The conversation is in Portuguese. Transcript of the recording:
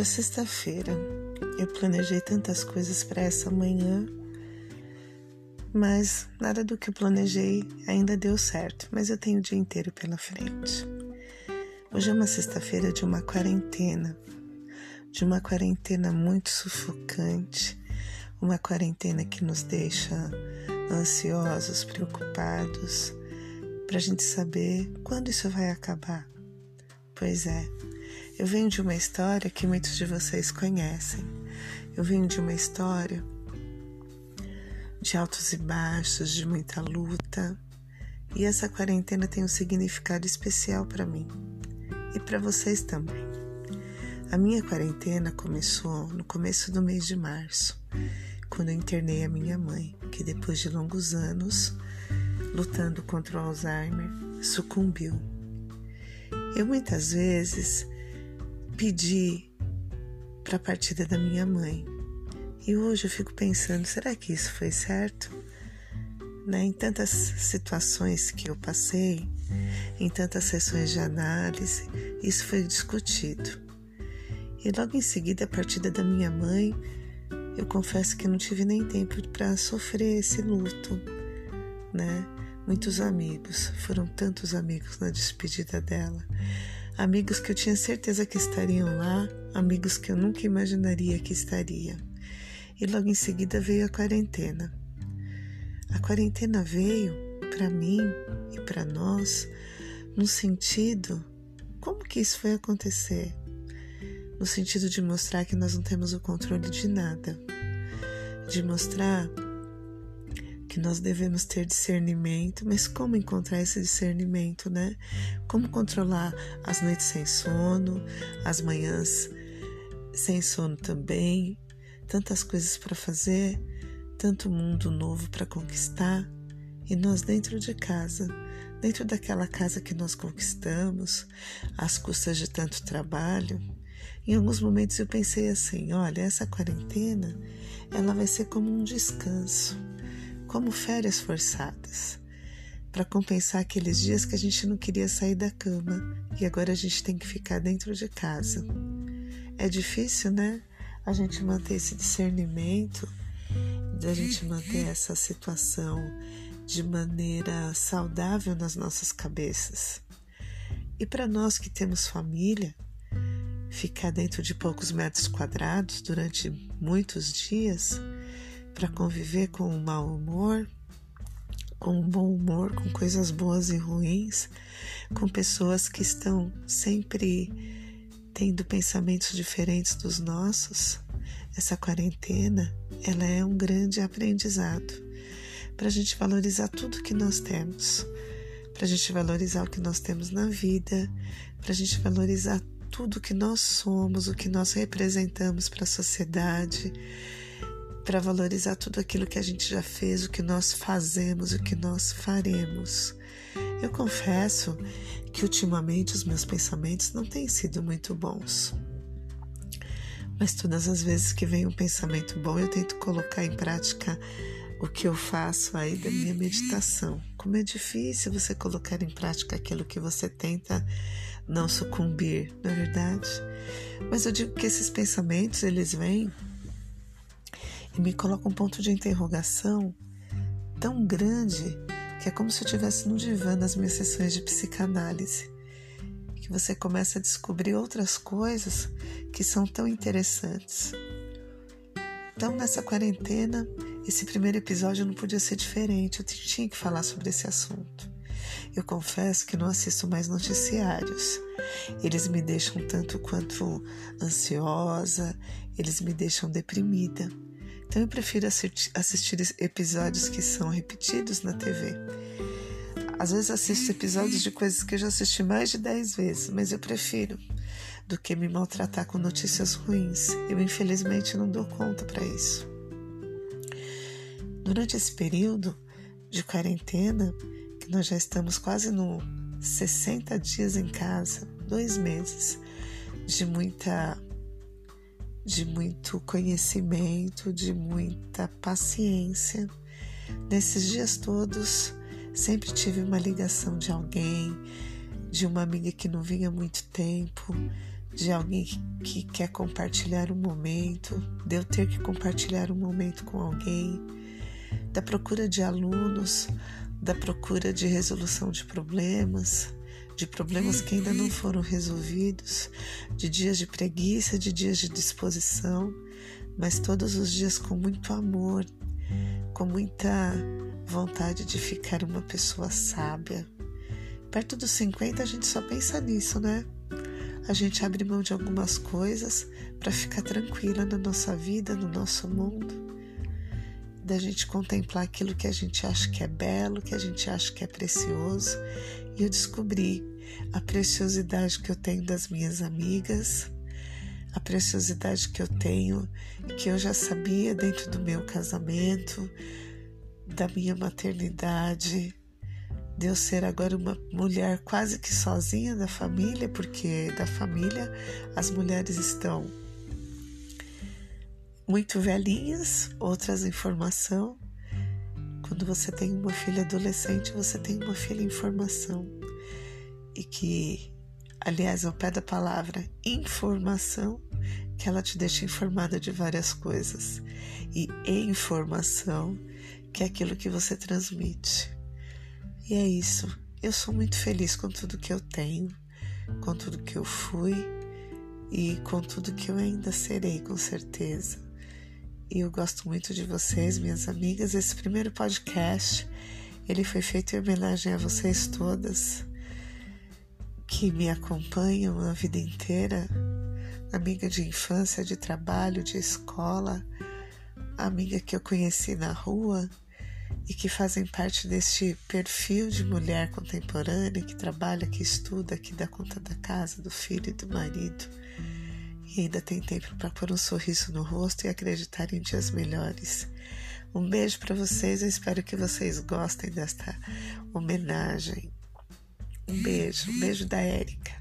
Hoje é sexta-feira. Eu planejei tantas coisas para essa manhã, mas nada do que eu planejei ainda deu certo. Mas eu tenho o dia inteiro pela frente. Hoje é uma sexta-feira de uma quarentena, de uma quarentena muito sufocante, uma quarentena que nos deixa ansiosos, preocupados, para a gente saber quando isso vai acabar. Pois é, eu venho de uma história que muitos de vocês conhecem. Eu venho de uma história de altos e baixos, de muita luta. E essa quarentena tem um significado especial para mim e para vocês também. A minha quarentena começou no começo do mês de março, quando eu internei a minha mãe, que depois de longos anos lutando contra o Alzheimer, sucumbiu. Eu muitas vezes pedi para a partida da minha mãe. E hoje eu fico pensando, será que isso foi certo? Né? Em tantas situações que eu passei, em tantas sessões de análise, isso foi discutido. E logo em seguida, a partida da minha mãe, eu confesso que não tive nem tempo para sofrer esse luto, né? Muitos amigos, foram tantos amigos na despedida dela amigos que eu tinha certeza que estariam lá, amigos que eu nunca imaginaria que estaria. E logo em seguida veio a quarentena. A quarentena veio para mim e para nós no sentido como que isso foi acontecer? No sentido de mostrar que nós não temos o controle de nada, de mostrar que nós devemos ter discernimento, mas como encontrar esse discernimento, né? Como controlar as noites sem sono, as manhãs sem sono também, tantas coisas para fazer, tanto mundo novo para conquistar, e nós dentro de casa, dentro daquela casa que nós conquistamos, às custas de tanto trabalho. Em alguns momentos eu pensei assim, olha, essa quarentena, ela vai ser como um descanso como férias forçadas, para compensar aqueles dias que a gente não queria sair da cama e agora a gente tem que ficar dentro de casa. É difícil, né? A gente manter esse discernimento, da gente manter essa situação de maneira saudável nas nossas cabeças. E para nós que temos família, ficar dentro de poucos metros quadrados durante muitos dias para conviver com o mau humor, com o bom humor, com coisas boas e ruins, com pessoas que estão sempre tendo pensamentos diferentes dos nossos. Essa quarentena, ela é um grande aprendizado para a gente valorizar tudo que nós temos, para a gente valorizar o que nós temos na vida, para a gente valorizar tudo que nós somos, o que nós representamos para a sociedade, para valorizar tudo aquilo que a gente já fez, o que nós fazemos, o que nós faremos. Eu confesso que ultimamente os meus pensamentos não têm sido muito bons. Mas todas as vezes que vem um pensamento bom, eu tento colocar em prática o que eu faço aí da minha meditação. Como é difícil você colocar em prática aquilo que você tenta não sucumbir, não é verdade? Mas eu digo que esses pensamentos, eles vêm e me coloca um ponto de interrogação tão grande que é como se eu estivesse no divã das minhas sessões de psicanálise. Que você começa a descobrir outras coisas que são tão interessantes. Então, nessa quarentena, esse primeiro episódio não podia ser diferente, eu tinha que falar sobre esse assunto. Eu confesso que não assisto mais noticiários. Eles me deixam tanto quanto ansiosa, eles me deixam deprimida. Então eu prefiro assistir episódios que são repetidos na TV. Às vezes assisto episódios de coisas que eu já assisti mais de 10 vezes, mas eu prefiro do que me maltratar com notícias ruins. Eu infelizmente não dou conta para isso. Durante esse período de quarentena, que nós já estamos quase no 60 dias em casa, dois meses de muita de muito conhecimento, de muita paciência. Nesses dias todos, sempre tive uma ligação de alguém, de uma amiga que não vinha há muito tempo, de alguém que quer compartilhar um momento, de eu ter que compartilhar um momento com alguém, da procura de alunos, da procura de resolução de problemas, de problemas que ainda não foram resolvidos, de dias de preguiça, de dias de disposição, mas todos os dias com muito amor, com muita vontade de ficar uma pessoa sábia. Perto dos 50 a gente só pensa nisso, né? A gente abre mão de algumas coisas para ficar tranquila na nossa vida, no nosso mundo da gente contemplar aquilo que a gente acha que é belo, que a gente acha que é precioso. E eu descobri a preciosidade que eu tenho das minhas amigas, a preciosidade que eu tenho, que eu já sabia dentro do meu casamento, da minha maternidade, de eu ser agora uma mulher quase que sozinha da família, porque da família as mulheres estão muito velhinhas, outras em formação. Quando você tem uma filha adolescente, você tem uma filha em formação. E que, aliás, ao pé da palavra informação, que ela te deixa informada de várias coisas. E informação, que é aquilo que você transmite. E é isso. Eu sou muito feliz com tudo que eu tenho, com tudo que eu fui e com tudo que eu ainda serei, com certeza e eu gosto muito de vocês, minhas amigas. Esse primeiro podcast, ele foi feito em homenagem a vocês todas que me acompanham a vida inteira, amiga de infância, de trabalho, de escola, amiga que eu conheci na rua e que fazem parte deste perfil de mulher contemporânea que trabalha, que estuda, que dá conta da casa, do filho e do marido e ainda tem tempo para pôr um sorriso no rosto e acreditar em dias melhores. Um beijo para vocês, eu espero que vocês gostem desta homenagem. Um beijo, um beijo da Érica.